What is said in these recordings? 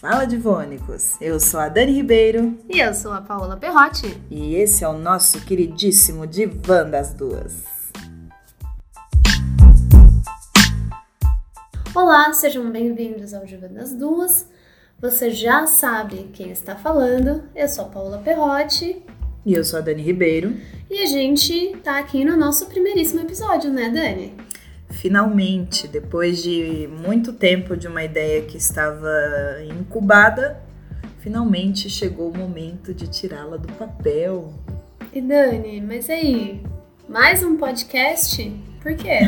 Fala Divônicos! Eu sou a Dani Ribeiro. E eu sou a Paola Perrotti. E esse é o nosso queridíssimo Divã das Duas. Olá, sejam bem-vindos ao Divã das Duas. Você já sabe quem está falando. Eu sou a Paola Perrotti. E eu sou a Dani Ribeiro. E a gente tá aqui no nosso primeiríssimo episódio, né, Dani? Finalmente, depois de muito tempo de uma ideia que estava incubada, finalmente chegou o momento de tirá-la do papel. E Dani, mas aí, mais um podcast? Por quê?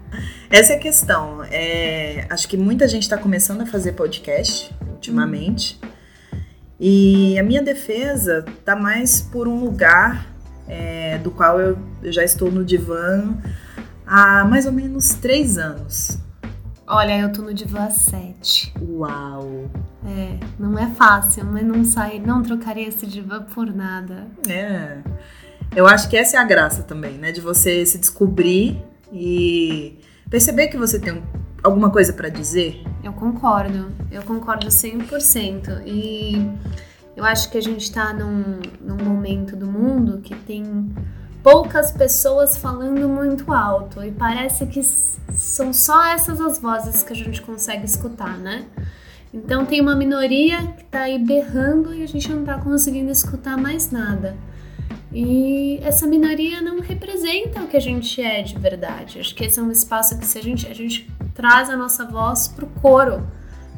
Essa é a questão. É, acho que muita gente está começando a fazer podcast ultimamente. Hum. E a minha defesa tá mais por um lugar é, do qual eu, eu já estou no divã há mais ou menos três anos. Olha, eu tô no divã há sete. Uau! É, não é fácil, mas não sai, não trocaria esse divã por nada. É. Eu acho que essa é a graça também, né? De você se descobrir e perceber que você tem alguma coisa para dizer. Eu concordo, eu concordo 100%. E eu acho que a gente tá num, num momento do mundo que tem poucas pessoas falando muito alto e parece que são só essas as vozes que a gente consegue escutar, né? Então tem uma minoria que tá aí berrando e a gente não tá conseguindo escutar mais nada. E essa minoria não representa o que a gente é de verdade. Acho que esse é um espaço que se a gente, a gente traz a nossa voz pro coro,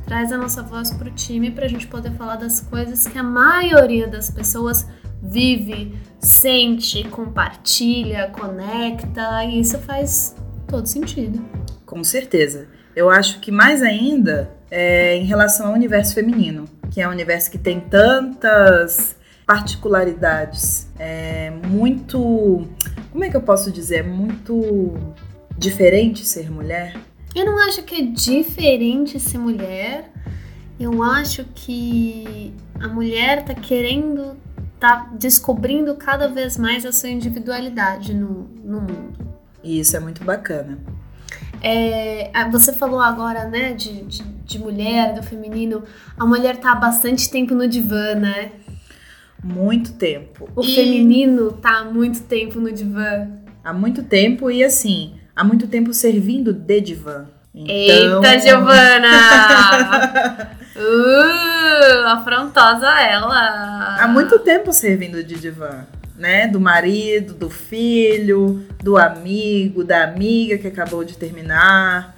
traz a nossa voz pro time pra gente poder falar das coisas que a maioria das pessoas vive, sente, compartilha, conecta, e isso faz todo sentido. Com certeza. Eu acho que mais ainda é em relação ao universo feminino, que é um universo que tem tantas particularidades, é muito, como é que eu posso dizer, é muito diferente ser mulher. Eu não acho que é diferente ser mulher. Eu acho que a mulher tá querendo tá descobrindo cada vez mais a sua individualidade no, no mundo. E isso é muito bacana. É, você falou agora, né, de, de, de, mulher, do feminino. A mulher tá há bastante tempo no divã, né? Muito tempo. O e... feminino tá há muito tempo no divã. Há muito tempo e assim, há muito tempo servindo de divã. Então... Eita, Giovana! uh, afrontosa ela! Há muito tempo servindo de divã, né? Do marido, do filho, do amigo, da amiga que acabou de terminar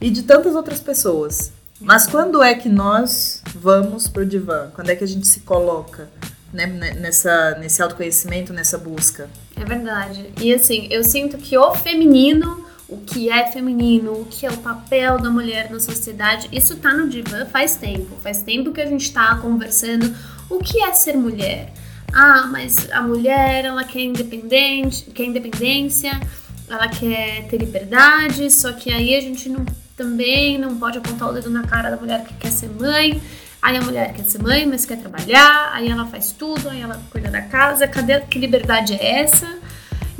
e de tantas outras pessoas. Mas quando é que nós vamos pro divã? Quando é que a gente se coloca né, nessa, nesse autoconhecimento, nessa busca? É verdade. E assim, eu sinto que o feminino o que é feminino, o que é o papel da mulher na sociedade. Isso tá no divã faz tempo. Faz tempo que a gente tá conversando o que é ser mulher. Ah, mas a mulher, ela quer independente, quer independência, ela quer ter liberdade, só que aí a gente não, também não pode apontar o dedo na cara da mulher que quer ser mãe. Aí a mulher quer ser mãe, mas quer trabalhar, aí ela faz tudo, aí ela cuida da casa. Cadê que liberdade é essa?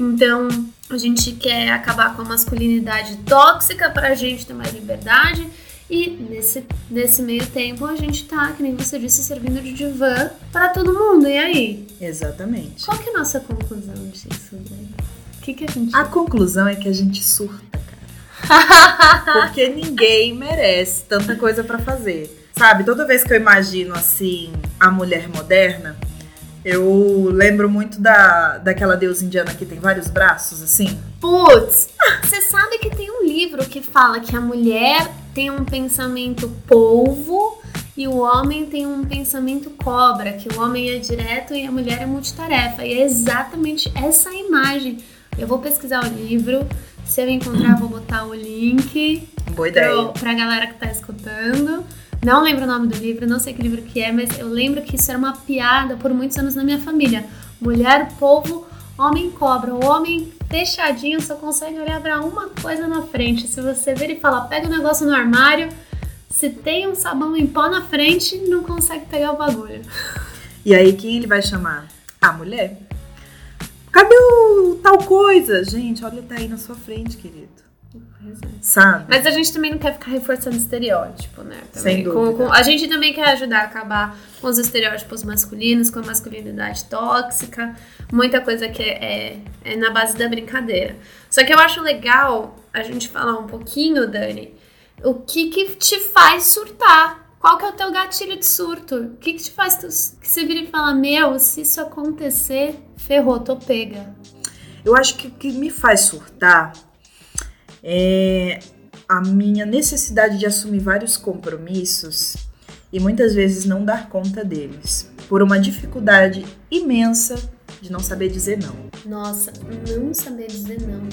Então, a gente quer acabar com a masculinidade tóxica para a gente ter mais liberdade. E nesse, nesse meio tempo a gente tá, que nem você disse, servindo de divã para todo mundo. E aí? Exatamente. Qual que é a nossa conclusão disso, O que, que a gente. A conclusão é que a gente surta, cara. Porque ninguém merece tanta coisa para fazer. Sabe, toda vez que eu imagino assim a mulher moderna, eu lembro muito da, daquela deusa indiana que tem vários braços, assim. Putz, você sabe que tem um livro que fala que a mulher tem um pensamento polvo e o homem tem um pensamento cobra, que o homem é direto e a mulher é multitarefa. E é exatamente essa imagem. Eu vou pesquisar o livro, se eu encontrar, vou botar o link. Boa ideia. Pro, pra galera que tá escutando. Não lembro o nome do livro, não sei que livro que é, mas eu lembro que isso era uma piada por muitos anos na minha família. Mulher, povo, homem cobra. O homem fechadinho só consegue olhar para uma coisa na frente. Se você ver e falar, pega o negócio no armário, se tem um sabão em pó na frente, não consegue pegar o bagulho. E aí quem ele vai chamar? A mulher. Cadê o tal coisa? Gente, olha, tá aí na sua frente, querido. Sabe? Mas a gente também não quer ficar reforçando estereótipo, né? Também. Sem dúvida. Com- com- a gente também quer ajudar a acabar com os estereótipos masculinos, com a masculinidade tóxica, muita coisa que é, é na base da brincadeira. Só que eu acho legal a gente falar um pouquinho, Dani, o que que te faz surtar? Qual que é o teu gatilho de surto? O que que te faz tu, que você vira e fala, meu, se isso acontecer, ferrou, tô pega. Eu acho que o que me faz surtar é a minha necessidade de assumir vários compromissos e muitas vezes não dar conta deles, por uma dificuldade imensa de não saber dizer não. Nossa, não saber dizer não.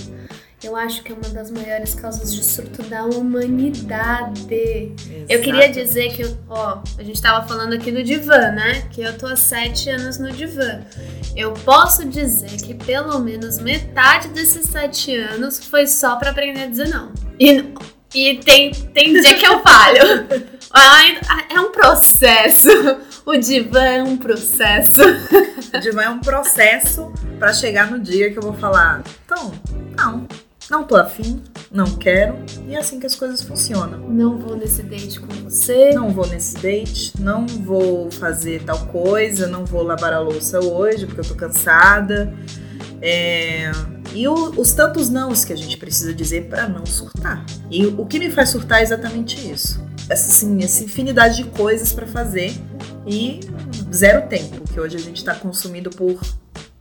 Eu acho que é uma das maiores causas de surto da humanidade. Eu queria Exato. dizer que, ó, a gente tava falando aqui do divã, né? Que eu tô há sete anos no divã. Eu posso dizer que pelo menos metade desses sete anos foi só pra aprender a dizer não. E, e tem, tem dia que eu falho. É um processo. O divã é um processo. De é um processo pra chegar no dia que eu vou falar, então, não, não tô afim, não quero, e é assim que as coisas funcionam. Não vou nesse date com você. Não vou nesse date, não vou fazer tal coisa, não vou lavar a louça hoje porque eu tô cansada. É, E o- os tantos nãos que a gente precisa dizer pra não surtar. E o que me faz surtar é exatamente isso. Essa, assim, essa infinidade de coisas pra fazer e zero tempo, que hoje a gente tá consumido por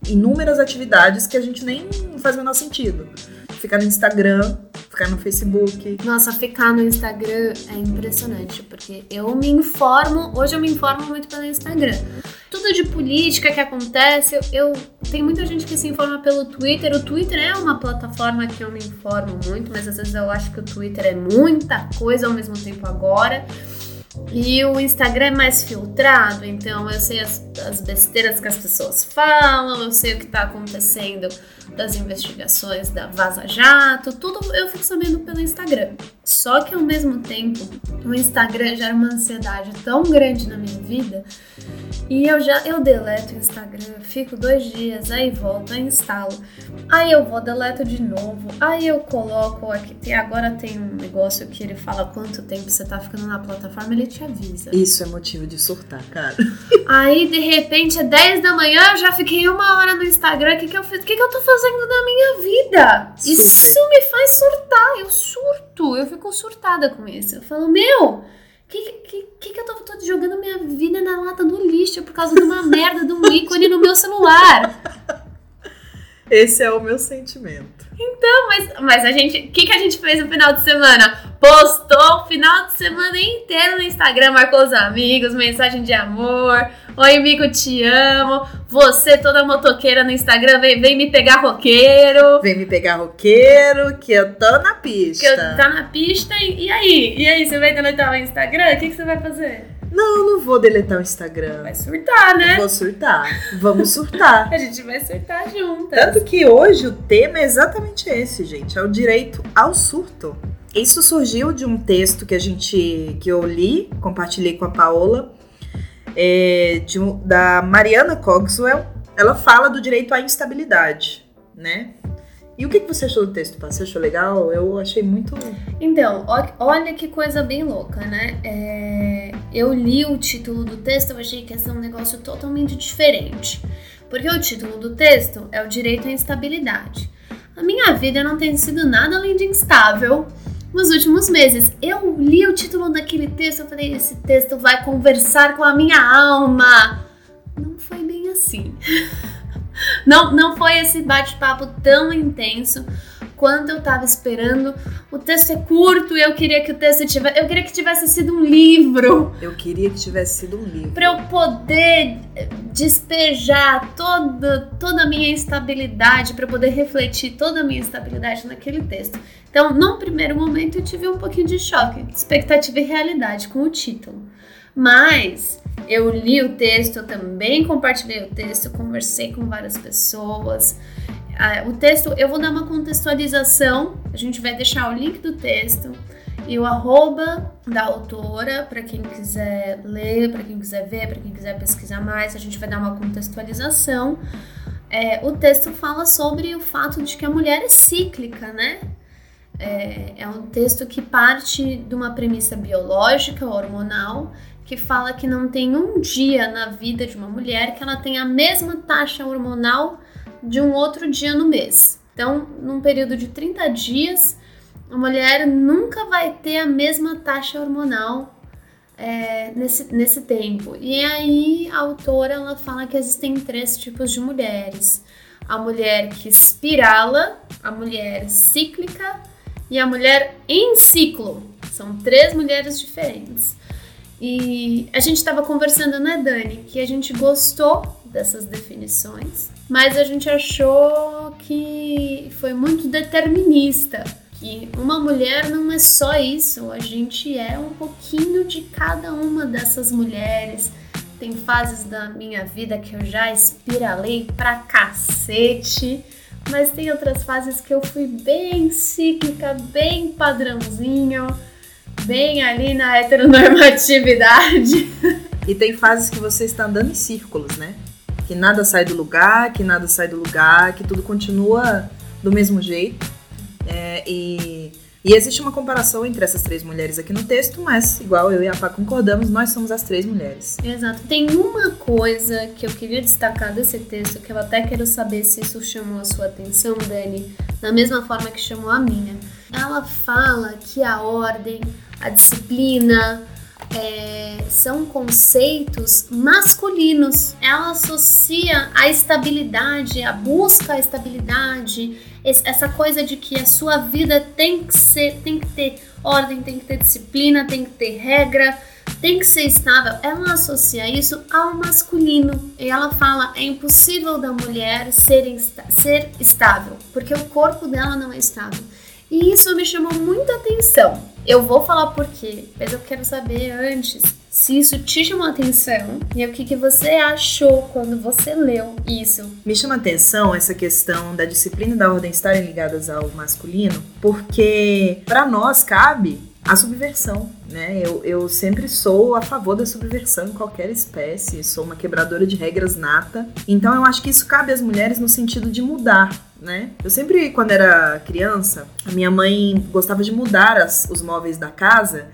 inúmeras atividades que a gente nem faz o menor sentido. Ficar no Instagram, ficar no Facebook. Nossa, ficar no Instagram é impressionante, porque eu me informo, hoje eu me informo muito pelo Instagram. Tudo de política que acontece, eu, eu- tem muita gente que se informa pelo Twitter. O Twitter é uma plataforma que eu me informo muito, mas às vezes eu acho que o Twitter é muita coisa ao mesmo tempo agora. E o Instagram é mais filtrado, então eu sei as, as besteiras que as pessoas falam, eu sei o que tá acontecendo das investigações da Vaza Jato, tudo eu fico sabendo pelo Instagram. Só que ao mesmo tempo, o Instagram gera uma ansiedade tão grande na minha vida e eu já eu deleto o Instagram, fico dois dias, aí volto, aí instalo, aí eu vou, deleto de novo, aí eu coloco aqui, tem, agora tem um negócio que ele fala quanto tempo você tá ficando na plataforma, ele te avisa. Isso é motivo de surtar, cara. Aí, de repente, é 10 da manhã, eu já fiquei uma hora no Instagram. O que, que eu fiz? O que, que eu tô fazendo da minha vida? Super. Isso me faz surtar. Eu surto. Eu fico surtada com isso. Eu falo, meu, que que, que, que eu tô, tô jogando minha vida na lata do lixo por causa de uma merda de um ícone no meu celular? Esse é o meu sentimento. Mas, mas a gente, o que, que a gente fez no final de semana? Postou o final de semana inteiro no Instagram, marcou os amigos, mensagem de amor. Oi, amigo, te amo. Você, toda motoqueira no Instagram, vem, vem me pegar roqueiro. Vem me pegar roqueiro, que eu tô na pista. Que eu tá na pista e, e aí? E aí, você vai deletar o Instagram? O que, que você vai fazer? Não, não vou deletar o Instagram. Vai surtar, né? Vou surtar. Vamos surtar. A gente vai surtar juntas. Tanto que hoje o tema é exatamente esse, gente. É o direito ao surto. Isso surgiu de um texto que a gente que eu li, compartilhei com a Paola, é, de da Mariana Cogswell. Ela fala do direito à instabilidade, né? E o que, que você achou do texto, Pá? Você achou legal? Eu achei muito. Então, olha que coisa bem louca, né? É, eu li o título do texto, eu achei que ia ser um negócio totalmente diferente. Porque o título do texto é o direito à instabilidade. A minha vida não tem sido nada além de instável nos últimos meses. Eu li o título daquele texto, eu falei, esse texto vai conversar com a minha alma. Não foi bem assim. Não, não foi esse bate-papo tão intenso quanto eu tava esperando. O texto é curto e eu queria que o texto tivesse. Eu queria que tivesse sido um livro. Eu queria que tivesse sido um livro. Pra eu poder eh, despejar toda, toda a minha instabilidade, eu poder refletir toda a minha instabilidade naquele texto. Então, num primeiro momento, eu tive um pouquinho de choque, expectativa e realidade com o título. Mas eu li o texto, eu também compartilhei o texto, conversei com várias pessoas. Ah, o texto, eu vou dar uma contextualização, a gente vai deixar o link do texto e o arroba da autora para quem quiser ler, para quem quiser ver, para quem quiser pesquisar mais, a gente vai dar uma contextualização. É, o texto fala sobre o fato de que a mulher é cíclica, né? É, é um texto que parte de uma premissa biológica, hormonal, que fala que não tem um dia na vida de uma mulher que ela tenha a mesma taxa hormonal de um outro dia no mês. Então, num período de 30 dias, a mulher nunca vai ter a mesma taxa hormonal é, nesse, nesse tempo. E aí a autora ela fala que existem três tipos de mulheres: a mulher que espirala, a mulher cíclica e a mulher em ciclo. São três mulheres diferentes. E a gente estava conversando, né, Dani, que a gente gostou dessas definições, mas a gente achou que foi muito determinista que uma mulher não é só isso, a gente é um pouquinho de cada uma dessas mulheres. Tem fases da minha vida que eu já espiralei pra cacete, mas tem outras fases que eu fui bem cíclica, bem padrãozinho, bem ali na heteronormatividade. E tem fases que você está andando em círculos, né? Que nada sai do lugar, que nada sai do lugar, que tudo continua do mesmo jeito. É, e, e existe uma comparação entre essas três mulheres aqui no texto, mas, igual eu e a Pá concordamos, nós somos as três mulheres. Exato. Tem uma coisa que eu queria destacar desse texto, que eu até quero saber se isso chamou a sua atenção, Dani, da mesma forma que chamou a minha. Ela fala que a ordem, a disciplina, é, são conceitos masculinos. Ela associa a estabilidade, a busca a estabilidade, essa coisa de que a sua vida tem que ser, tem que ter ordem, tem que ter disciplina, tem que ter regra, tem que ser estável. Ela associa isso ao masculino e ela fala é impossível da mulher ser, ser estável porque o corpo dela não é estável. E isso me chamou muita atenção. Eu vou falar por quê, mas eu quero saber antes se isso te chamou atenção e o que, que você achou quando você leu isso. Me chama atenção essa questão da disciplina e da ordem estarem ligadas ao masculino, porque para nós cabe a subversão, né? Eu, eu sempre sou a favor da subversão em qualquer espécie, sou uma quebradora de regras nata. Então eu acho que isso cabe às mulheres no sentido de mudar, né? Eu sempre, quando era criança, a minha mãe gostava de mudar as, os móveis da casa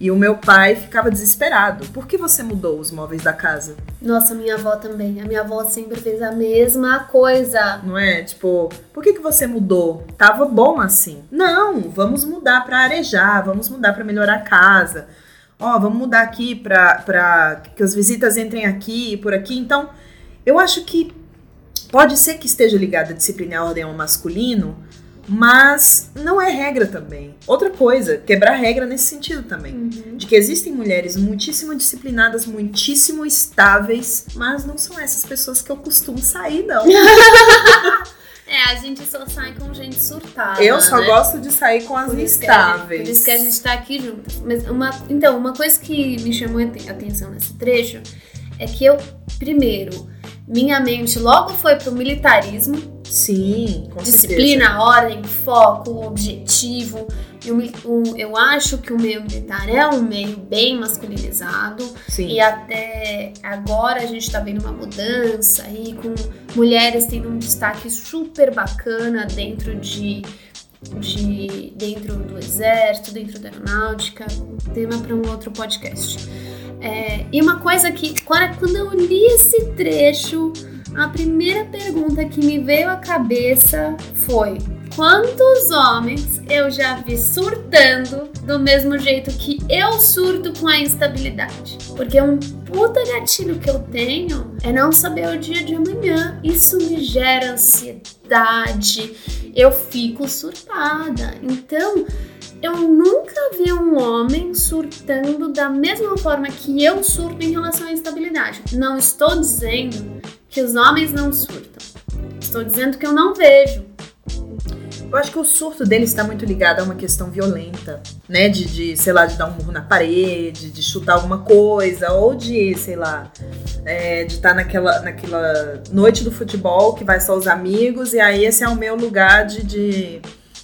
e o meu pai ficava desesperado. Por que você mudou os móveis da casa? Nossa, minha avó também. A minha avó sempre fez a mesma coisa. Não é? Tipo, por que, que você mudou? Tava bom assim. Não, vamos mudar para arejar, vamos mudar para melhorar a casa. Ó, oh, vamos mudar aqui para que as visitas entrem aqui e por aqui. Então, eu acho que pode ser que esteja ligada a disciplina e a ordem ao masculino, mas não é regra também. Outra coisa, quebrar regra nesse sentido também. Uhum. De que existem mulheres muitíssimo disciplinadas, muitíssimo estáveis, mas não são essas pessoas que eu costumo sair, não. É, a gente só sai com gente surtada. Eu só né? gosto de sair com as estáveis. por isso que a gente tá aqui juntas. Mas uma, então, uma coisa que me chamou a atenção nesse trecho é que eu, primeiro, minha mente logo foi pro militarismo. Sim, com Disciplina, certeza. ordem, foco, objetivo. Eu, eu acho que o meio militar é um meio bem masculinizado. Sim. E até agora a gente está vendo uma mudança aí com mulheres tendo um destaque super bacana dentro de de dentro do exército, dentro da aeronáutica, tema para um outro podcast. É, e uma coisa que, quando eu li esse trecho, a primeira pergunta que me veio à cabeça foi: quantos homens eu já vi surtando do mesmo jeito que eu surto com a instabilidade? Porque um puta gatilho que eu tenho é não saber o dia de amanhã. Isso me gera ansiedade, eu fico surtada. Então, eu nunca vi um homem surtando da mesma forma que eu surto em relação à instabilidade. Não estou dizendo que os homens não surtam. Estou dizendo que eu não vejo. Eu acho que o surto dele está muito ligado a uma questão violenta, né? De, de, sei lá, de dar um murro na parede, de chutar alguma coisa, ou de, sei lá, é, de estar naquela, naquela noite do futebol que vai só os amigos, e aí esse é o meu lugar de, de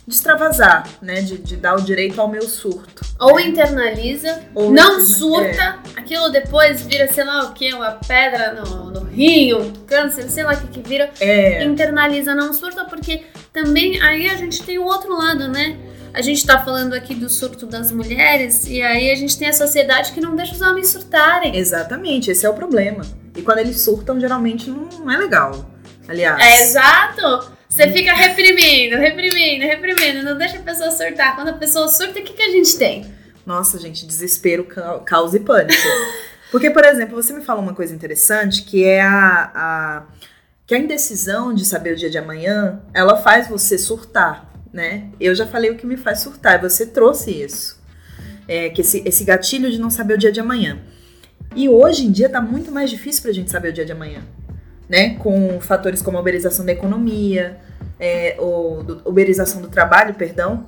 de extravasar, né? De, de dar o direito ao meu surto. Ou internaliza, Ou não surta, é. aquilo depois vira, sei lá o que, uma pedra no, no rio, câncer, sei lá o que que vira. É. Internaliza, não surta, porque também aí a gente tem o outro lado, né? a gente tá falando aqui do surto das mulheres e aí a gente tem a sociedade que não deixa os homens surtarem. Exatamente, esse é o problema. E quando eles surtam, geralmente não é legal. Aliás. É exato. Você fica reprimindo, reprimindo, reprimindo, não deixa a pessoa surtar. Quando a pessoa surta, o que, que a gente tem? Nossa, gente, desespero, caos e pânico. Porque, por exemplo, você me fala uma coisa interessante, que é a, a que a indecisão de saber o dia de amanhã, ela faz você surtar, né? Eu já falei o que me faz surtar, você trouxe isso. É, que esse, esse gatilho de não saber o dia de amanhã. E hoje em dia tá muito mais difícil pra gente saber o dia de amanhã, né? Com fatores como a uberização da economia, é, ou do, uberização do trabalho, perdão,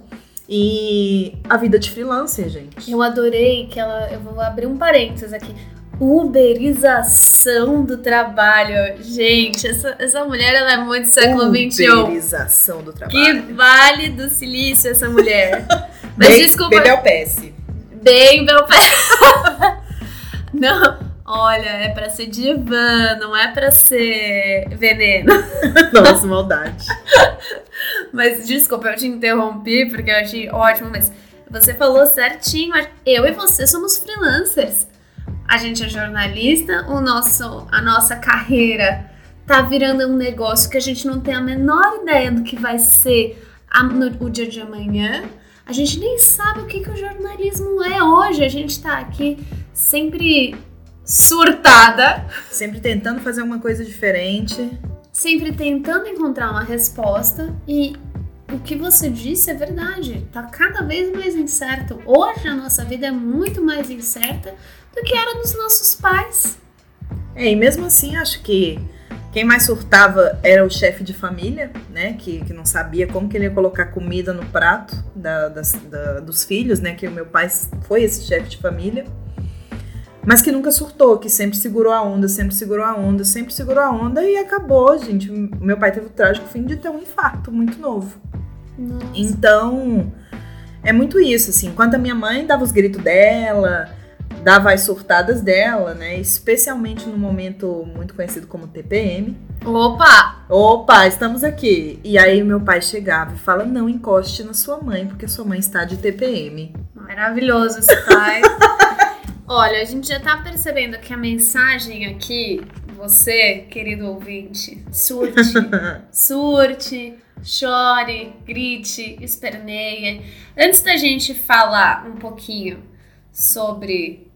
e a vida de freelancer, gente. Eu adorei que ela. Eu vou abrir um parênteses aqui. Uberização do trabalho. Gente, essa, essa mulher ela é muito século XXI. Uberização do trabalho. Que vale do silício essa mulher. Mas bem, desculpa. Bem Belpesse. Bem Belpesse. Não, olha, é pra ser divã, não é pra ser veneno. Nossa, maldade. mas desculpa, eu te interrompi porque eu achei ótimo, mas você falou certinho. Eu e você somos freelancers. A gente é jornalista, o nosso, a nossa carreira tá virando um negócio que a gente não tem a menor ideia do que vai ser a, no, o dia de amanhã. A gente nem sabe o que, que o jornalismo é hoje. A gente tá aqui sempre surtada. Sempre tentando fazer uma coisa diferente. Sempre tentando encontrar uma resposta. E o que você disse é verdade. Tá cada vez mais incerto. Hoje a nossa vida é muito mais incerta do que era dos nossos pais. É, e mesmo assim, acho que quem mais surtava era o chefe de família, né? Que, que não sabia como que ele ia colocar comida no prato da, das, da, dos filhos, né? Que o meu pai foi esse chefe de família. Mas que nunca surtou, que sempre segurou a onda, sempre segurou a onda, sempre segurou a onda e acabou, gente. Meu pai teve o trágico fim de ter um infarto muito novo. Nossa. Então, é muito isso, assim. Enquanto a minha mãe dava os gritos dela, dava as surtadas dela, né? Especialmente no momento muito conhecido como TPM. Opa! Opa, estamos aqui. E aí meu pai chegava e fala: não encoste na sua mãe, porque sua mãe está de TPM. Maravilhoso esse pai. Olha, a gente já tá percebendo que a mensagem aqui, você, querido ouvinte, surte, surte, chore, grite, esperneie. Antes da gente falar um pouquinho sobre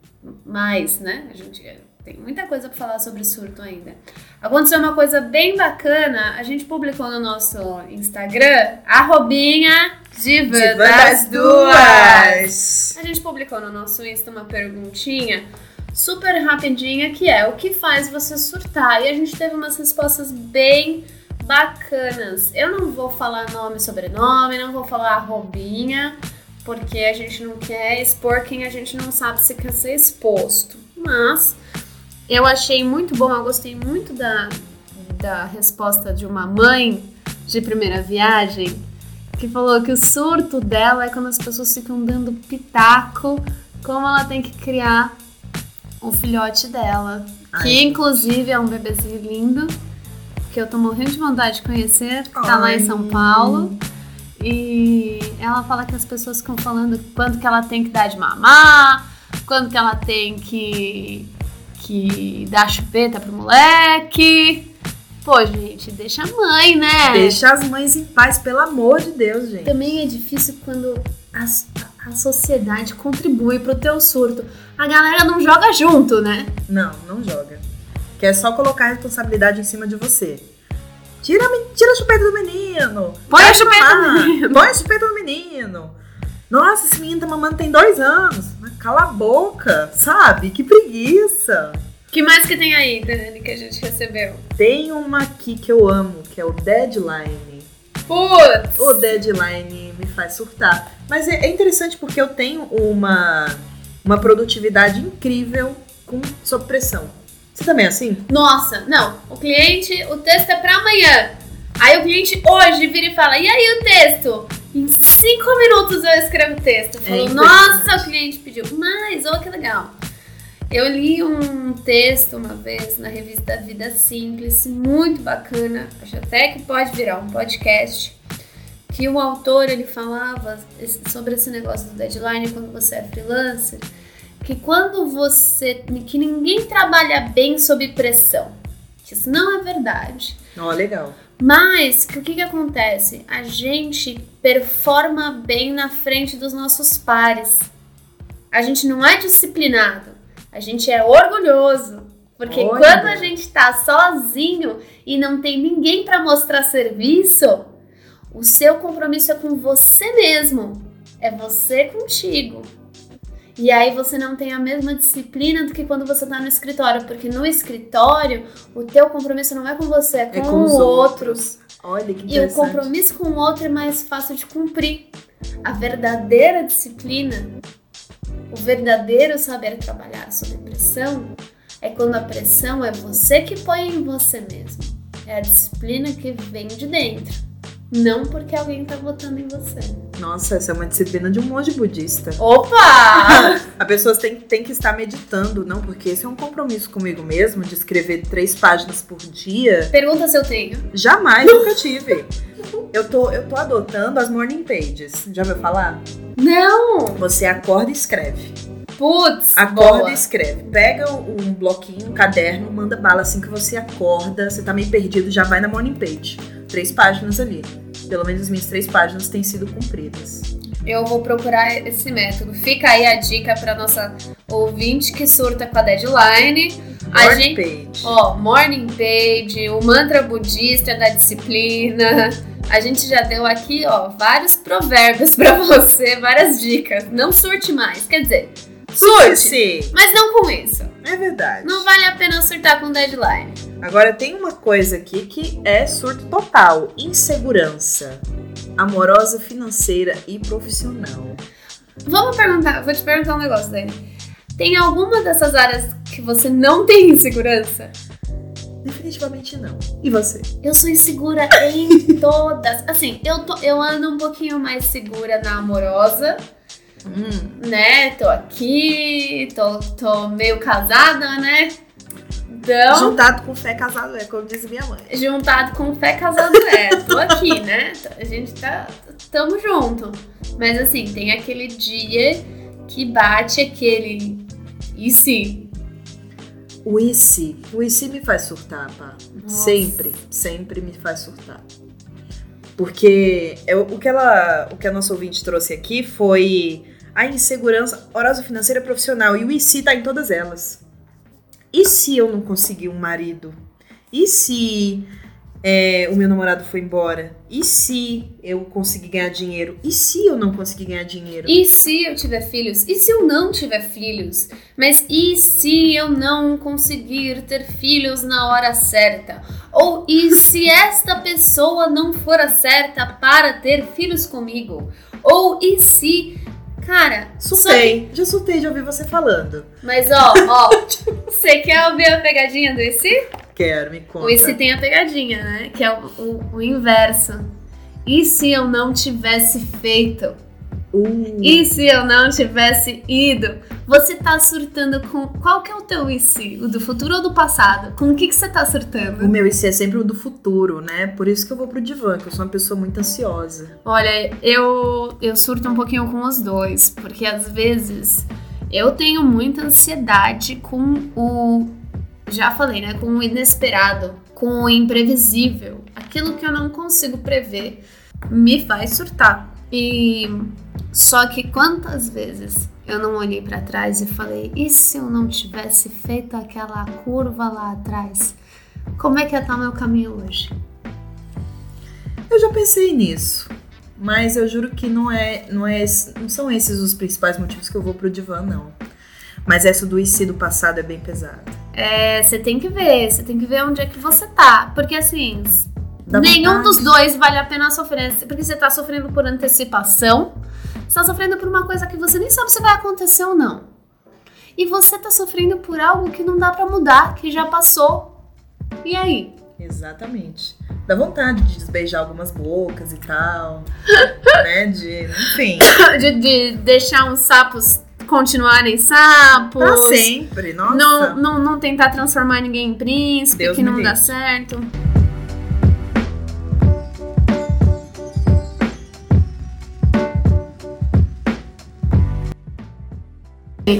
mais, né? A gente tem muita coisa para falar sobre surto ainda. Aconteceu uma coisa bem bacana, a gente publicou no nosso Instagram, arrobinha Diva, Diva das, das duas. A gente publicou no nosso Insta uma perguntinha super rapidinha que é o que faz você surtar? E a gente teve umas respostas bem bacanas. Eu não vou falar nome e sobrenome, não vou falar arrobinha, porque a gente não quer expor quem a gente não sabe se quer ser exposto. Mas eu achei muito bom, eu gostei muito da, da resposta de uma mãe de primeira viagem que falou que o surto dela é quando as pessoas ficam dando pitaco como ela tem que criar o filhote dela. Ai. Que inclusive é um bebezinho lindo, que eu tô morrendo de vontade de conhecer, tá Ai. lá em São Paulo. E ela fala que as pessoas ficam falando quanto que ela tem que dar de mamar, quanto que ela tem que que dá chupeta pro moleque. Pô, gente, deixa a mãe, né? Deixa as mães em paz, pelo amor de Deus, gente. Também é difícil quando a, a sociedade contribui pro teu surto. A galera não joga junto, né? Não, não joga. Que é só colocar a responsabilidade em cima de você. Tira, tira a chupeta do menino. Põe a chupeta do menino. Põe a chupeta do menino. Nossa, esse menino tá mamando tem dois anos. Cala a boca, sabe? Que preguiça. que mais que tem aí, Dani, que a gente recebeu? Tem uma aqui que eu amo, que é o Deadline. Putz! O Deadline me faz surtar. Mas é, é interessante porque eu tenho uma, uma produtividade incrível com sob pressão. Você também é assim? Nossa, não. O cliente, o texto é pra amanhã. Aí o cliente hoje vira e fala: E aí o texto? Em cinco minutos eu escrevo o texto. É Falou, é nossa, o cliente pediu mais, olha que legal. Eu li um texto uma vez na revista Vida Simples, muito bacana. Acho até que pode virar um podcast. que o autor ele falava sobre esse negócio do deadline quando você é freelancer, que quando você que ninguém trabalha bem sob pressão. Isso não é verdade. Ó, oh, legal. Mas o que, que acontece? A gente performa bem na frente dos nossos pares. A gente não é disciplinado, a gente é orgulhoso. Porque Olha. quando a gente tá sozinho e não tem ninguém para mostrar serviço, o seu compromisso é com você mesmo. É você contigo. E aí você não tem a mesma disciplina do que quando você tá no escritório, porque no escritório o teu compromisso não é com você, é com, é com o outro. Olha que E o compromisso com o outro é mais fácil de cumprir. A verdadeira disciplina, o verdadeiro saber trabalhar sob pressão, é quando a pressão é você que põe em você mesmo. É a disciplina que vem de dentro. Não porque alguém tá votando em você. Nossa, essa é uma disciplina de um monge budista. Opa! a pessoa tem, tem que estar meditando, não, porque esse é um compromisso comigo mesmo, de escrever três páginas por dia. Pergunta se eu tenho. Jamais, nunca tive. Eu tô, eu tô adotando as morning pages. Já ouviu falar? Não! Você acorda e escreve. Putz! Acorda boa. e escreve. Pega um bloquinho, um caderno, manda bala assim que você acorda, você tá meio perdido, já vai na morning page. Três páginas ali pelo menos as minhas três páginas têm sido cumpridas. Eu vou procurar esse método. Fica aí a dica para nossa ouvinte que surta com a deadline. A gente, page. Ó, morning page, o mantra budista da disciplina. A gente já deu aqui, ó, vários provérbios para você, várias dicas. Não surte mais, quer dizer, surte, mas não com isso. É verdade. Não vale a pena surtar com deadline. Agora tem uma coisa aqui que é surto total: insegurança amorosa, financeira e profissional. Vamos perguntar, vou te perguntar um negócio, Dani. Tem alguma dessas áreas que você não tem insegurança? Definitivamente não. E você? Eu sou insegura em todas. Assim, eu, tô, eu ando um pouquinho mais segura na amorosa. Hum. Né? Tô aqui, tô, tô meio casada, né? Então, juntado com fé, casado é, como diz minha mãe. Juntado com fé, casado é. Tô aqui, né? A gente tá. Tamo junto. Mas assim, tem aquele dia que bate aquele. E se? O e se? O e se me faz surtar, pá. Nossa. Sempre, sempre me faz surtar. Porque eu, o, que ela, o que a nossa ouvinte trouxe aqui foi a insegurança financeira profissional. E o e se tá em todas elas. E se eu não conseguir um marido? E se é, o meu namorado foi embora? E se eu conseguir ganhar dinheiro? E se eu não conseguir ganhar dinheiro? E se eu tiver filhos? E se eu não tiver filhos? Mas e se eu não conseguir ter filhos na hora certa? Ou e se esta pessoa não for a certa para ter filhos comigo? Ou e se Cara, surtei. Que... Já surtei de ouvir você falando. Mas ó, ó, você quer ouvir a pegadinha do IC? Quero, me conta. O IC tem a pegadinha, né? Que é o, o, o inverso. E se eu não tivesse feito? Uh. E se eu não tivesse ido? Você tá surtando com. Qual que é o teu IC? O do futuro ou do passado? Com o que, que você tá surtando? O meu IC é sempre o do futuro, né? Por isso que eu vou pro divã, que eu sou uma pessoa muito ansiosa. Olha, eu, eu surto um pouquinho com os dois, porque às vezes eu tenho muita ansiedade com o. Já falei, né? Com o inesperado, com o imprevisível. Aquilo que eu não consigo prever me faz surtar. E só que quantas vezes eu não olhei para trás e falei: e se eu não tivesse feito aquela curva lá atrás? Como é que ia estar meu caminho hoje? Eu já pensei nisso, mas eu juro que não é, não é, não são esses os principais motivos que eu vou pro divã, não. Mas essa do IC do passado é bem pesada. É, você tem que ver, você tem que ver onde é que você tá, porque assim, nenhum vontade. dos dois vale a pena sofrer, porque você tá sofrendo por antecipação está sofrendo por uma coisa que você nem sabe se vai acontecer ou não. E você está sofrendo por algo que não dá para mudar, que já passou. E aí? Exatamente. Dá vontade de desbeijar algumas bocas e tal. né? De. Enfim. De, de deixar uns sapos continuarem sapos. Pra sempre, nossa. Não, não, não tentar transformar ninguém em príncipe, Deus que não Deus. dá certo.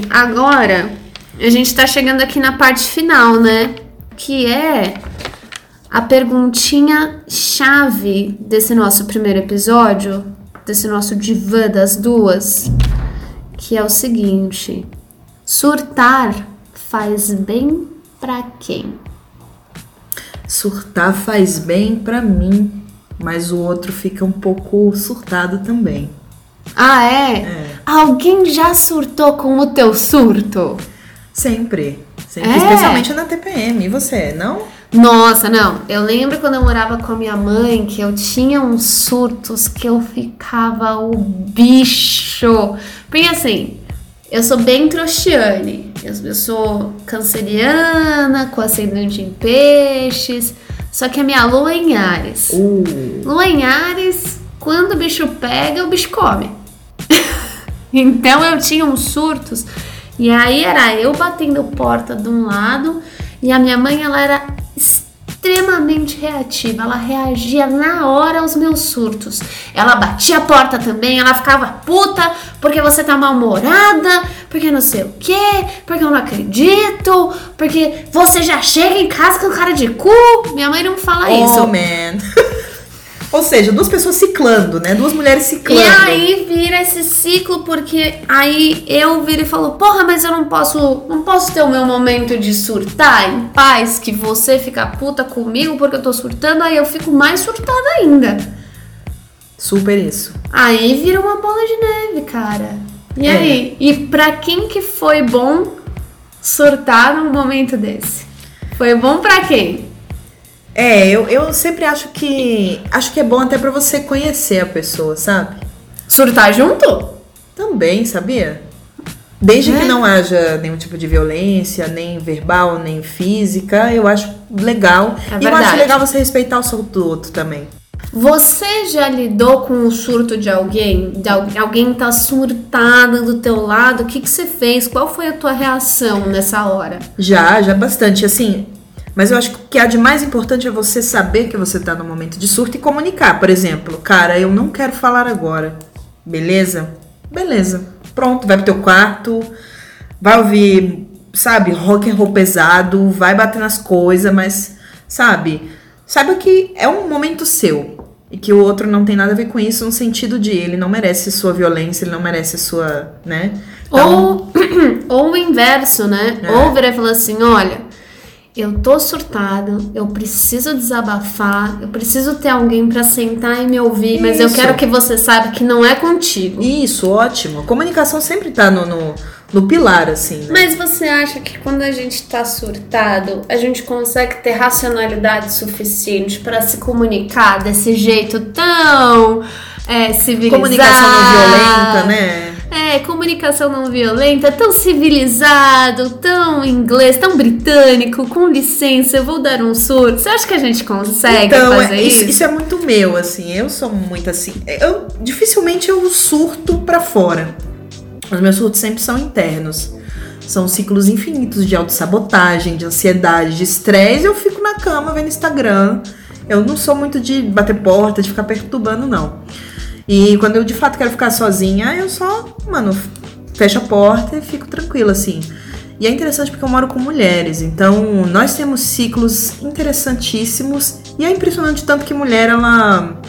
Agora, a gente tá chegando aqui na parte final, né? Que é a perguntinha chave desse nosso primeiro episódio, desse nosso divã das duas, que é o seguinte: surtar faz bem pra quem? Surtar faz bem pra mim, mas o outro fica um pouco surtado também. Ah, é? é. Alguém já surtou com o teu surto? Sempre. Sempre. É. Especialmente na TPM. E você, não? Nossa, não. Eu lembro quando eu morava com a minha mãe que eu tinha uns surtos que eu ficava o bicho. Porque assim, eu sou bem trouxiane. Eu, eu sou canceriana, com ascendente em peixes. Só que a minha lua é em Ares. Uh. Lua em Ares, quando o bicho pega, o bicho come. então eu tinha uns surtos. E aí era eu batendo porta de um lado e a minha mãe ela era extremamente reativa, ela reagia na hora aos meus surtos. Ela batia a porta também, ela ficava puta porque você tá mal-humorada, porque não sei o que, porque eu não acredito, porque você já chega em casa com cara de cu. Minha mãe não fala oh, isso. man. Ou seja, duas pessoas ciclando, né? Duas mulheres ciclando. E aí vira esse ciclo, porque aí eu viro e falo, porra, mas eu não posso, não posso ter o meu momento de surtar em paz, que você fica puta comigo porque eu tô surtando, aí eu fico mais surtada ainda. Super isso. Aí vira uma bola de neve, cara. E é. aí? E pra quem que foi bom surtar num momento desse? Foi bom pra quem? É, eu, eu sempre acho que. Acho que é bom até para você conhecer a pessoa, sabe? Surtar junto? Também, sabia? Desde é. que não haja nenhum tipo de violência, nem verbal, nem física, eu acho legal. É e eu acho legal você respeitar o surto do outro também. Você já lidou com o surto de alguém? De alguém tá surtado do teu lado? O que, que você fez? Qual foi a tua reação nessa hora? Já, já bastante. Assim, mas eu acho que a de mais importante é você saber que você está no momento de surto e comunicar. Por exemplo, cara, eu não quero falar agora. Beleza? Beleza. Pronto, vai pro teu quarto, vai ouvir, sabe, rock and roll pesado, vai bater nas coisas, mas, sabe, saiba que é um momento seu. E que o outro não tem nada a ver com isso no sentido de ele não merece sua violência, ele não merece sua, né? Então, ou, ou o inverso, né? É. Ou virar e falar assim, olha, eu tô surtado, eu preciso desabafar, eu preciso ter alguém para sentar e me ouvir, Isso. mas eu quero que você saiba que não é contigo. Isso, ótimo. A comunicação sempre tá no, no, no pilar, assim. Né? Mas você acha que quando a gente tá surtado, a gente consegue ter racionalidade suficiente para se comunicar desse jeito tão é, civilizado? Comunicação não violenta, né? É, comunicação não violenta, tão civilizado, tão inglês, tão britânico, com licença, eu vou dar um surto. Você acha que a gente consegue então, fazer é, isso? Isso é muito meu, assim. Eu sou muito assim. Eu dificilmente eu surto para fora. Os meus surtos sempre são internos. São ciclos infinitos de autossabotagem, de ansiedade, de estresse. Eu fico na cama vendo Instagram. Eu não sou muito de bater porta, de ficar perturbando, não. E quando eu de fato quero ficar sozinha, eu só, mano, fecho a porta e fico tranquila, assim. E é interessante porque eu moro com mulheres, então nós temos ciclos interessantíssimos. E é impressionante tanto que mulher, ela.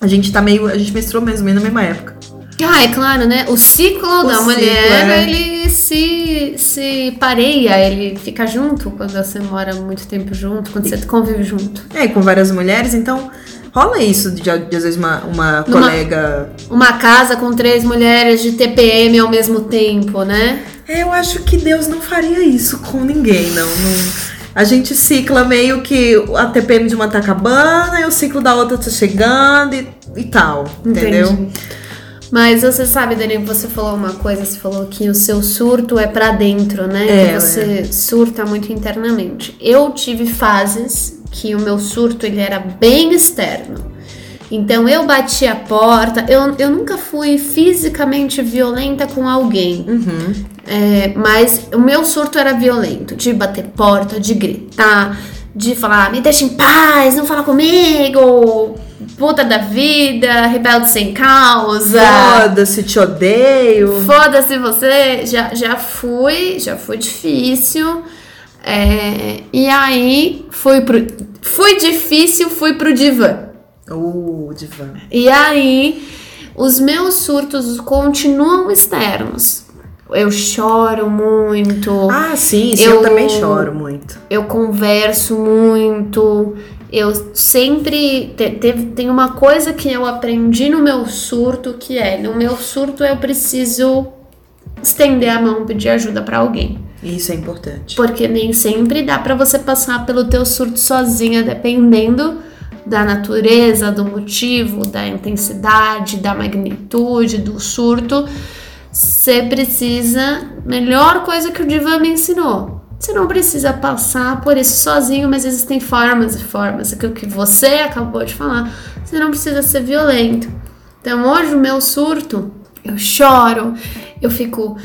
A gente tá meio. A gente menstruou mesmo na mesma época. Ah, é claro, né? O ciclo o da ciclo, mulher, é. ele se, se pareia, ele fica junto quando você mora muito tempo junto, quando você convive junto. É, com várias mulheres, então Rola isso de, de às vezes uma, uma Numa, colega. Uma casa com três mulheres de TPM ao mesmo tempo, né? É, eu acho que Deus não faria isso com ninguém, não. não a gente cicla meio que a TPM de uma tá acabando e o ciclo da outra tá chegando e, e tal, entendeu? Entendi. Mas você sabe, Dani, você falou uma coisa, você falou que o seu surto é para dentro, né? É, que você é. surta muito internamente. Eu tive fases que o meu surto ele era bem externo. Então eu bati a porta, eu, eu nunca fui fisicamente violenta com alguém, uhum. é, mas o meu surto era violento, de bater porta, de gritar, de falar, me deixa em paz, não fala comigo, puta da vida, rebelde sem causa. Foda-se, te odeio. Foda-se você. Já, já fui, já foi difícil. É, e aí fui pro. Fui difícil, fui pro divã. Uh, divã. E aí os meus surtos continuam externos. Eu choro muito. Ah, sim, sim eu, eu também choro muito. Eu converso muito. Eu sempre. Te, teve, tem uma coisa que eu aprendi no meu surto que é: no meu surto eu preciso estender a mão, pedir ajuda para alguém. Isso é importante. Porque nem sempre dá para você passar pelo teu surto sozinha, dependendo da natureza, do motivo, da intensidade, da magnitude do surto. Você precisa. Melhor coisa que o Divan me ensinou. Você não precisa passar por isso sozinho, mas existem formas e formas. Aquilo que você acabou de falar. Você não precisa ser violento. Então hoje o meu surto, eu choro, eu fico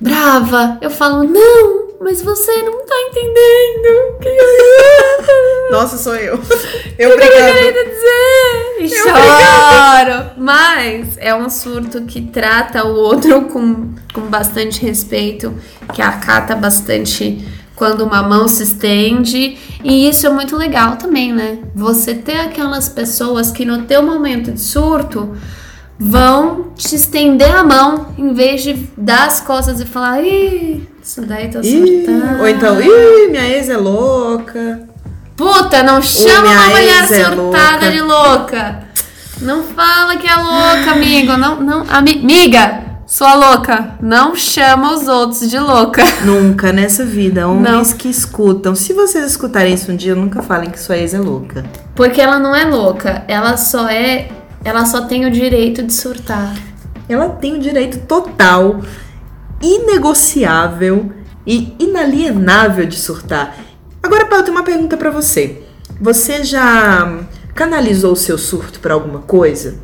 brava, eu falo, não, mas você não tá entendendo. Que eu... Nossa, sou eu. Eu obrigada. dizer. E choro. Mas é um surto que trata o outro com, com bastante respeito, que acata bastante quando uma mão se estende. E isso é muito legal também, né? Você ter aquelas pessoas que no teu momento de surto vão te estender a mão em vez de dar as costas e falar, ih, isso daí tá surtando. Ou então, ih, minha ex é louca. Puta, não chama uma mulher é surtada louca. de louca. Não fala que é louca, amigo. Não, não, amiga, sua louca. Não chama os outros de louca. Nunca nessa vida. Homens não. que escutam. Se vocês escutarem isso um dia, nunca falem que sua ex é louca. Porque ela não é louca. Ela só é ela só tem o direito de surtar. Ela tem o direito total, inegociável e inalienável de surtar. Agora, Paulo, tenho uma pergunta para você. Você já canalizou o seu surto para alguma coisa?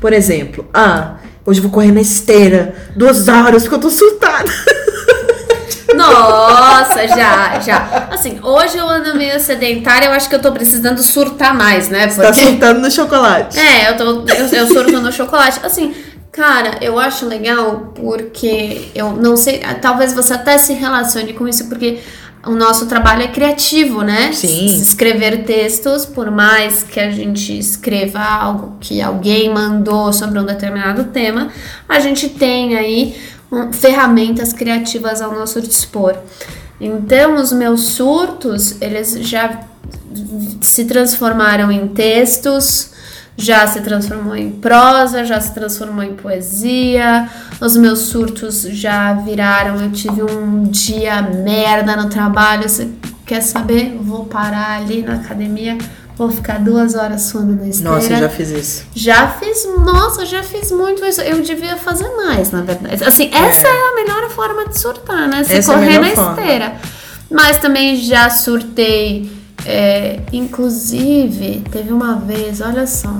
Por exemplo, ah, hoje eu vou correr na esteira, duas horas porque eu tô surtada. Nossa, já, já. Assim, hoje eu ando meio sedentária, eu acho que eu tô precisando surtar mais, né? Porque... Você tá surtando no chocolate. É, eu, tô, eu, eu surto no chocolate. Assim, cara, eu acho legal porque eu não sei, talvez você até se relacione com isso, porque o nosso trabalho é criativo, né? Sim. Escrever textos, por mais que a gente escreva algo que alguém mandou sobre um determinado tema, a gente tem aí ferramentas criativas ao nosso dispor. Então, os meus surtos, eles já se transformaram em textos, já se transformou em prosa, já se transformou em poesia. Os meus surtos já viraram. Eu tive um dia merda no trabalho. Você quer saber? Vou parar ali na academia Vou ficar duas horas suando na esteira. Nossa, eu já fiz isso. Já fiz, nossa, já fiz muito isso. Eu devia fazer mais, na verdade. Assim, essa é, é a melhor forma de surtar, né? Se essa correr é na forma. esteira. Mas também já surtei. É, inclusive, teve uma vez, olha só,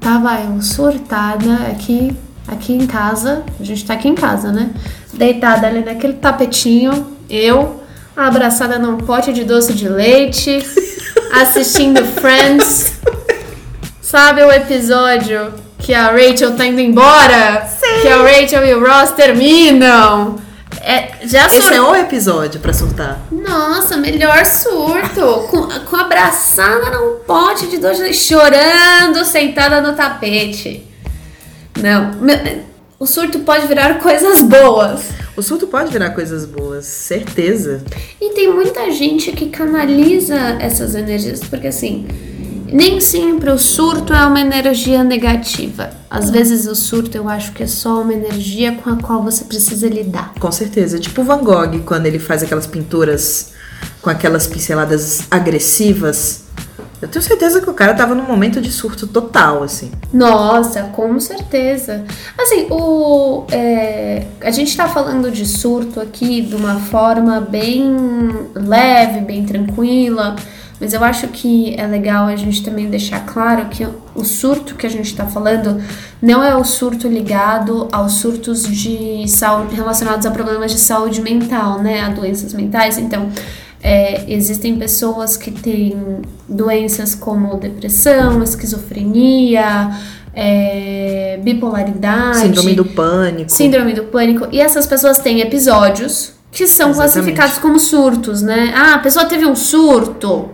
tava eu surtada aqui, aqui em casa. A gente tá aqui em casa, né? Deitada ali naquele tapetinho, eu, abraçada num pote de doce de leite. Assistindo Friends. Sabe o episódio que a Rachel tá indo embora? Sim. Que a Rachel e o Ross terminam? É, já Esse sur... é o episódio pra surtar. Nossa, melhor surto. com, com abraçada num pote de doce, chorando, sentada no tapete. Não, o surto pode virar coisas boas. O surto pode virar coisas boas, certeza. E tem muita gente que canaliza essas energias, porque assim, nem sempre o surto é uma energia negativa. Às vezes o surto eu acho que é só uma energia com a qual você precisa lidar. Com certeza. Tipo Van Gogh, quando ele faz aquelas pinturas com aquelas pinceladas agressivas eu tenho certeza que o cara tava num momento de surto total, assim. Nossa, com certeza. Assim, o, é, a gente tá falando de surto aqui de uma forma bem leve, bem tranquila, mas eu acho que é legal a gente também deixar claro que o surto que a gente tá falando não é o surto ligado aos surtos de saúde relacionados a problemas de saúde mental, né? A doenças mentais. Então, É, existem pessoas que têm doenças como depressão, esquizofrenia, é, bipolaridade, Síndrome do pânico. síndrome do pânico. E essas pessoas têm episódios que são Exatamente. classificados como surtos, né? Ah, a pessoa teve um surto.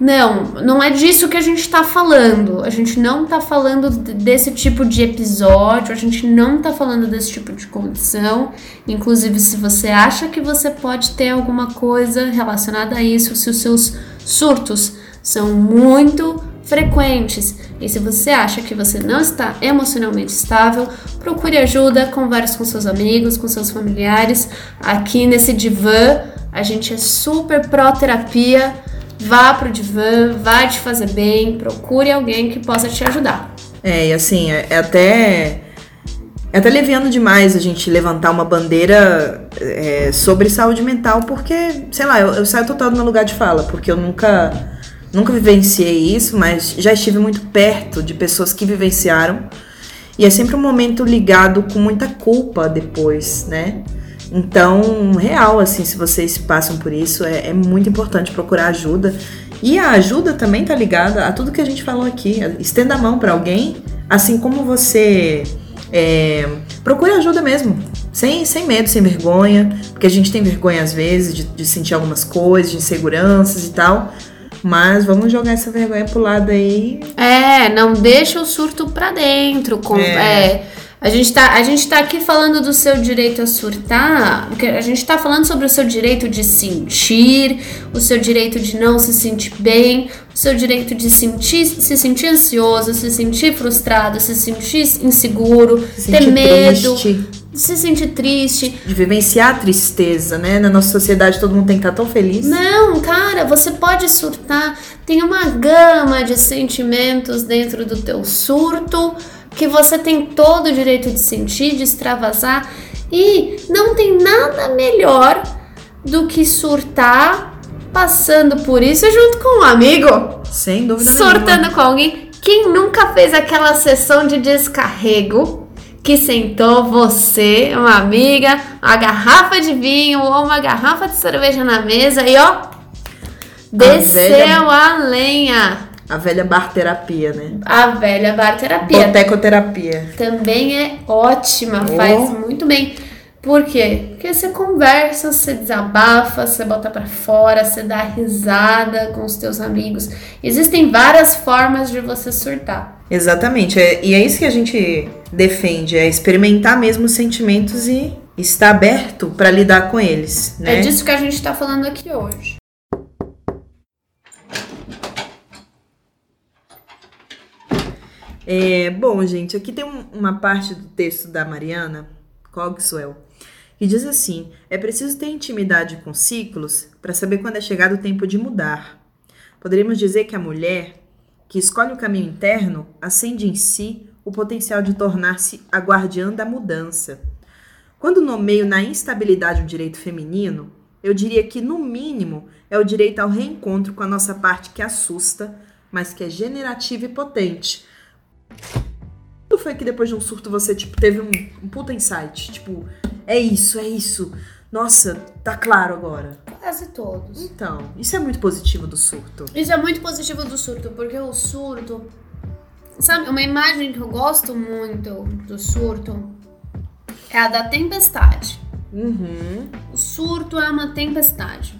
Não, não é disso que a gente tá falando. A gente não tá falando desse tipo de episódio, a gente não tá falando desse tipo de condição. Inclusive, se você acha que você pode ter alguma coisa relacionada a isso, se os seus surtos são muito frequentes e se você acha que você não está emocionalmente estável, procure ajuda, converse com seus amigos, com seus familiares. Aqui nesse divã, a gente é super pró-terapia. Vá pro divã, vai te fazer bem, procure alguém que possa te ajudar. É, e assim, é, é até. É até leviano demais a gente levantar uma bandeira é, sobre saúde mental, porque, sei lá, eu, eu saio total do meu lugar de fala, porque eu nunca, nunca vivenciei isso, mas já estive muito perto de pessoas que vivenciaram. E é sempre um momento ligado com muita culpa depois, né? Então, real, assim, se vocês passam por isso, é, é muito importante procurar ajuda. E a ajuda também tá ligada a tudo que a gente falou aqui. Estenda a mão para alguém, assim como você é, procure ajuda mesmo. Sem, sem medo, sem vergonha, porque a gente tem vergonha às vezes de, de sentir algumas coisas, de inseguranças e tal. Mas vamos jogar essa vergonha pro lado aí. É, não deixa o surto pra dentro. Com, É. é, a, gente tá, a gente tá aqui falando do seu direito a surtar, porque a gente tá falando sobre o seu direito de sentir, o seu direito de não se sentir bem, o seu direito de sentir, se sentir ansioso, se sentir frustrado, se sentir inseguro, Se ter sentir medo, triste, se sentir triste. de vivenciar a tristeza, né? Na nossa sociedade todo mundo tem que estar tão feliz. Não, cara, você pode surtar. Tem uma gama de sentimentos dentro do teu surto que você tem todo o direito de sentir, de extravasar. E não tem nada melhor do que surtar passando por isso junto com um amigo, Sem dúvida nenhuma. surtando com alguém. Quem nunca fez aquela sessão de descarrego? Que sentou você, uma amiga, uma garrafa de vinho ou uma garrafa de cerveja na mesa e ó, desceu velha- a lenha. A velha bar terapia, né? A velha bar terapia Botecoterapia. também é ótima, Oh. faz muito bem. Por quê? Porque você conversa, você desabafa, você bota pra fora, você dá risada com os teus amigos. Existem várias formas de você surtar. Exatamente. É- e é isso que a gente defende, é experimentar mesmo os sentimentos e estar aberto para lidar com eles, né? É disso que a gente tá falando aqui hoje. É, bom, gente, aqui tem um- uma parte do texto da Mariana Cogswell que diz assim: é preciso ter intimidade com ciclos para saber quando é chegado o tempo de mudar. Poderíamos dizer que a mulher que escolhe o caminho interno acende em si o potencial de tornar-se a guardiã da mudança. Quando nomeio na instabilidade um direito feminino, eu diria que, no mínimo, é o direito ao reencontro com a nossa parte que assusta, mas que é generativa e potente. Quando foi que depois de um surto você tipo, teve um, um puta insight? Tipo, é isso, é isso. Nossa, tá claro agora. Quase todos. Então, isso é muito positivo do surto. Isso é muito positivo do surto, porque o surto. Sabe, uma imagem que eu gosto muito do surto é a da tempestade. Uhum. O surto é uma tempestade.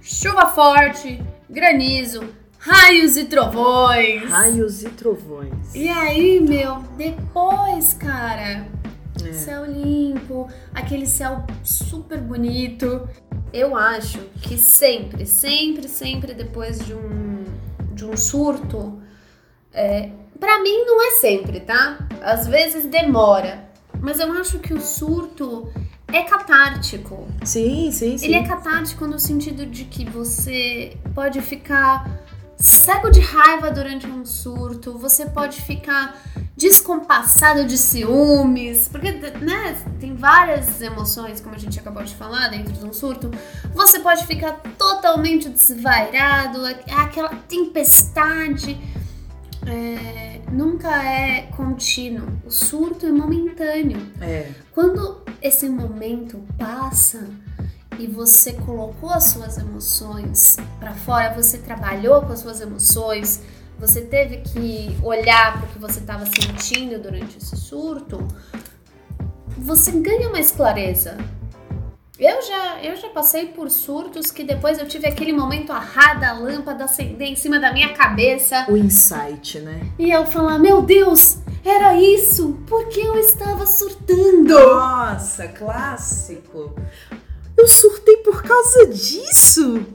Chuva forte, granizo, raios e trovões. Raios e trovões. E aí, meu, depois, cara, É. céu limpo, aquele céu super bonito. Eu acho que sempre, sempre, sempre depois de um, de um surto, é, para mim não é sempre, tá? Às vezes demora, mas eu acho que o surto é catártico. Sim, sim, sim. Ele é catártico no sentido de que você pode ficar cego de raiva durante um surto, você pode ficar descompassado de ciúmes, porque né, tem várias emoções, como a gente acabou de falar, dentro de um surto. Você pode ficar totalmente desvairado, aquela tempestade. é, nunca é contínuo. O surto é momentâneo. É. Quando esse momento passa e você colocou as suas emoções para fora, você trabalhou com as suas emoções, você teve que olhar para o que você estava sentindo durante esse surto, você ganha mais clareza. Eu já, eu já passei por surtos que depois eu tive aquele momento arrada, a lâmpada acender em cima da minha cabeça. O insight, né? E eu falar, meu Deus, era isso! Porque eu estava surtando! Nossa, clássico! Eu surtei por causa disso!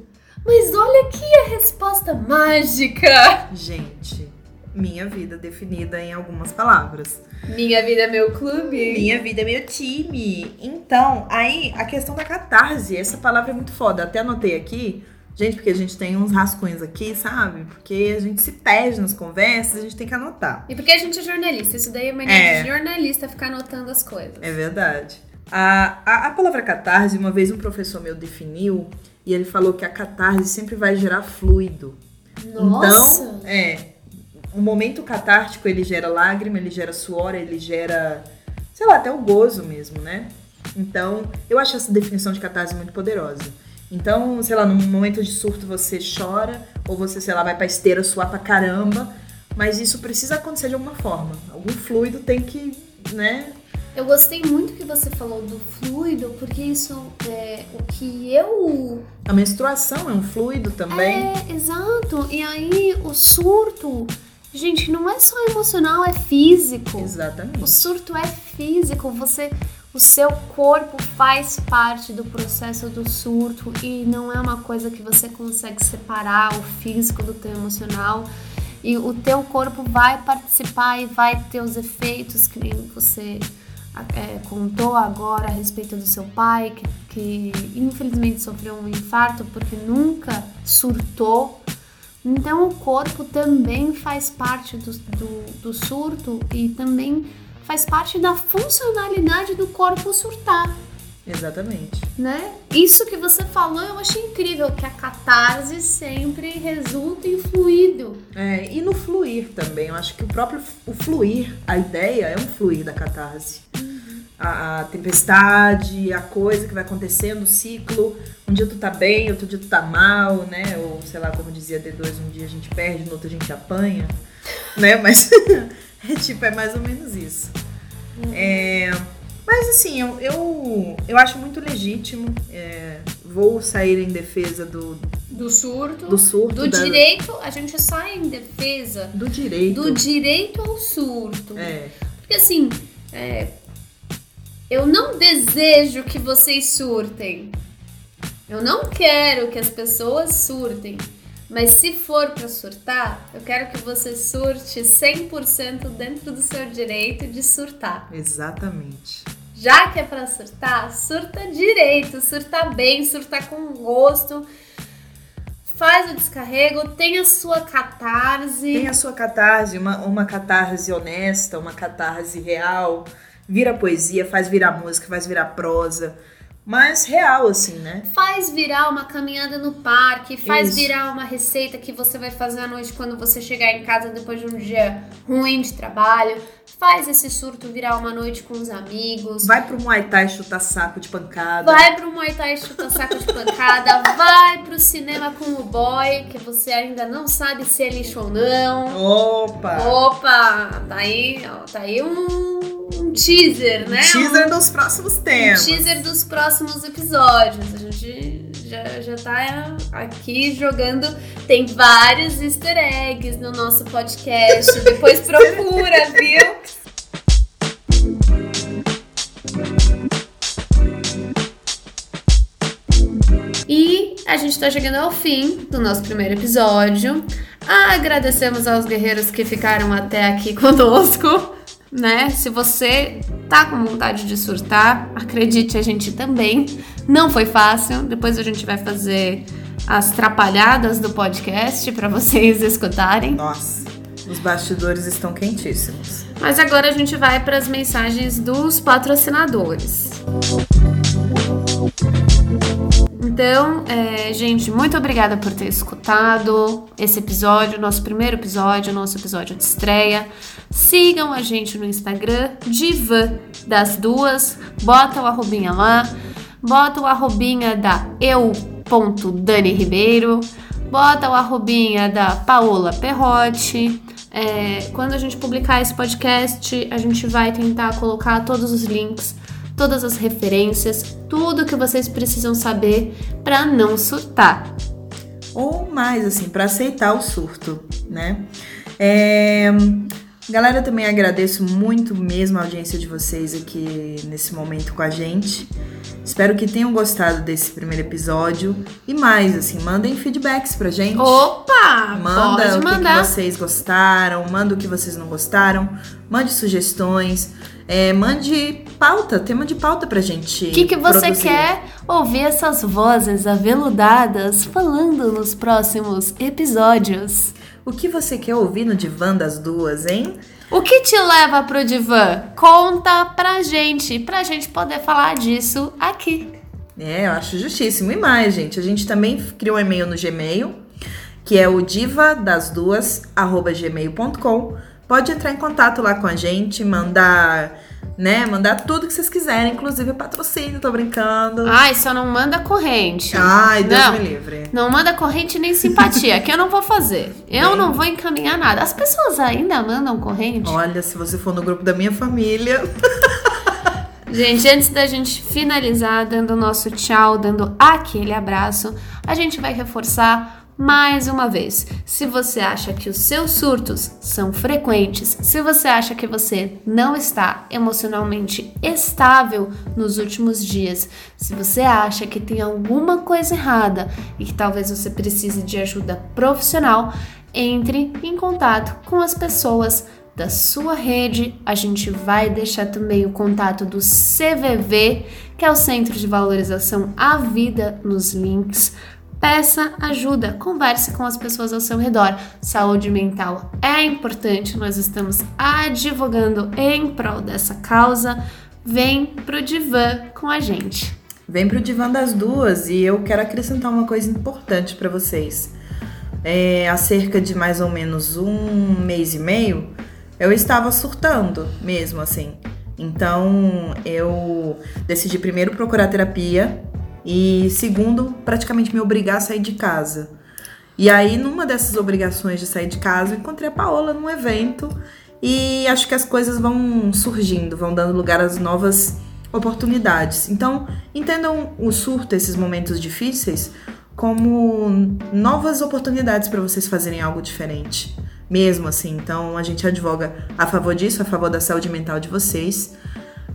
Mas olha aqui a resposta mágica! Gente, minha vida definida em algumas palavras. Minha vida é meu clube. Minha vida é meu time. Então, aí a questão da catarse, essa palavra é muito foda. Até anotei aqui, gente, porque a gente tem uns rascunhos aqui, sabe? Porque a gente se perde nas conversas, a gente tem que anotar. E porque a gente é jornalista, isso daí é uma É. de jornalista ficar anotando as coisas. É verdade. A, a, a palavra catarse, uma vez um professor meu definiu, e ele falou que a catarse sempre vai gerar fluido. Nossa! Então, é. O momento catártico, ele gera lágrima, ele gera suor, ele gera, sei lá, até o gozo mesmo, né? Então, eu acho essa definição de catarse muito poderosa. Então, sei lá, num momento de surto você chora, ou você, sei lá, vai pra esteira suar pra caramba, mas isso precisa acontecer de alguma forma. Algum fluido tem que, né? Eu gostei muito que você falou do fluido, porque isso é o que eu. A menstruação é um fluido também. É, exato. E aí o surto, gente, não é só emocional, é físico. O Exatamente. surto é físico, você o seu corpo faz parte do processo do surto e não é uma coisa que você consegue separar o físico do teu emocional. E o teu corpo vai participar e vai ter os efeitos que nem você é, contou agora a respeito do seu pai, que, que infelizmente sofreu um infarto porque nunca surtou. Então o corpo também faz parte do, do, do surto e também faz parte da funcionalidade do corpo surtar, Exatamente. né? Isso que você falou eu achei incrível, que a catarse sempre resulta em fluido. É, e no fluir também, eu acho que o próprio o fluir, a ideia é um fluir da catarse. A, a tempestade, a coisa que vai acontecendo, o ciclo. Um dia tu tá bem, outro dia tu tá mal, né? Ou sei lá, como dizia D2, um dia a gente perde, no outro a gente apanha, né? Mas é tipo, é mais ou menos isso. É, mas assim, eu, eu, eu acho muito legítimo. é, vou sair em defesa do, Do surto, do surto. do da- direito, a gente sai em defesa do direito. do direito ao surto. É, Porque assim, é, eu não desejo que vocês surtem. Eu não quero que as pessoas surtem. Mas se for pra surtar, eu quero que você surte 100% dentro do seu direito de surtar. exatamente. Já que é pra surtar, surta direito, surta bem, surta com gosto. Faz o descarrego, tem a sua catarse. Tem a sua catarse, uma, uma catarse honesta, uma catarse real. Vira poesia, faz virar música, faz virar prosa. Mas real, assim, né? Faz virar uma caminhada no parque, faz Isso. virar uma receita que você vai fazer à noite quando você chegar em casa depois de um dia ruim de trabalho. Faz esse surto virar uma noite com os amigos. Vai pro Muay Thai chutar saco de pancada. Vai pro Muay Thai chutar saco de pancada, vai pro cinema com o boy, que você ainda não sabe se é lixo ou não. Opa! Opa, tá aí, ó, tá aí um, um teaser, né? Teaser dos próximos Um temas. teaser dos próximos episódios. A gente já, já tá aqui jogando. Tem vários easter eggs no nosso podcast. Depois procura, viu? E a gente tá chegando ao fim do nosso primeiro episódio. Agradecemos aos guerreiros que ficaram até aqui conosco, né? Se você tá com vontade de surtar, acredite, a gente também. Não foi fácil. Depois a gente vai fazer as trapalhadas do podcast para vocês escutarem. Nossa, os bastidores estão quentíssimos. Mas agora a gente vai para as mensagens dos patrocinadores. Então, é, gente, muito obrigada por ter escutado esse episódio, nosso primeiro episódio, nosso episódio de estreia. Sigam a gente no Instagram, Diva das Duas, bota o arrobinha lá. bota o arrobinha da eu.dani Ribeiro, bota o arrobinha da Paola Perrotti. É, quando a gente publicar esse podcast, a gente vai tentar colocar todos os links, todas as referências, tudo que vocês precisam saber para não surtar. Ou mais, assim, para aceitar o surto, né? É, Galera, também agradeço muito mesmo a audiência de vocês aqui nesse momento com a gente. Espero que tenham gostado desse primeiro episódio. E mais, assim, mandem feedbacks pra gente. Opa! Manda pode o que, mandar. que vocês gostaram, manda o que vocês não gostaram, mande sugestões, é, mande pauta, tema de pauta pra gente. O que, que você produzir. quer ouvir essas vozes aveludadas falando nos próximos episódios? O que você quer ouvir no divã das duas, hein? O que te leva pro divã? Conta pra gente, pra gente poder falar disso aqui. É, eu acho justíssimo. E mais, gente, a gente também criou um e-mail no Gmail, que é o divadasduas@gmail.com. Pode entrar em contato lá com a gente, mandar, né, mandar tudo que vocês quiserem, inclusive patrocínio, tô brincando. Ai, só não manda corrente. Ai, Deus não. me livre. Não manda corrente nem simpatia, que eu não vou fazer. Eu não vou encaminhar nada. As pessoas ainda mandam corrente? Olha, se você for no grupo da minha família, Gente, antes da gente finalizar dando o nosso tchau, dando aquele abraço, a gente vai reforçar mais uma vez. Se você acha que os seus surtos são frequentes, se você acha que você não está emocionalmente estável nos últimos dias, se você acha que tem alguma coisa errada e que talvez você precise de ajuda profissional, entre em contato com as pessoas da sua rede. A gente vai deixar também o contato do CVV, que é o Centro de Valorização à Vida, nos links. Peça ajuda, converse com as pessoas ao seu redor. Saúde mental é importante, nós estamos advogando em prol dessa causa. Vem pro divã com a gente. vem pro divã das duas e eu quero acrescentar uma coisa importante pra vocês. É, há cerca de mais ou menos um mês e meio, eu estava surtando mesmo, assim. Então, eu decidi primeiro procurar terapia e segundo, praticamente me obrigar a sair de casa. E aí, numa dessas obrigações de sair de casa, encontrei a Paola num evento e acho que as coisas vão surgindo, vão dando lugar às novas oportunidades. Então, entendam o surto, esses momentos difíceis, como novas oportunidades para vocês fazerem algo diferente. Mesmo assim, então a gente advoga a favor disso, a favor da saúde mental de vocês.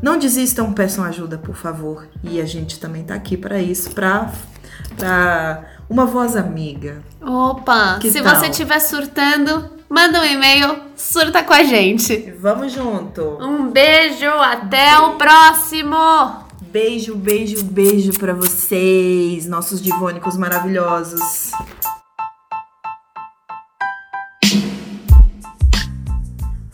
Não desistam, peçam ajuda, por favor. E a gente também tá aqui para isso, para para uma voz amiga. Opa! Que se tal? você estiver surtando, manda um e-mail, surta com a gente. Vamos junto. Um beijo, até o próximo! Beijo, beijo, beijo para vocês, nossos divônicos maravilhosos.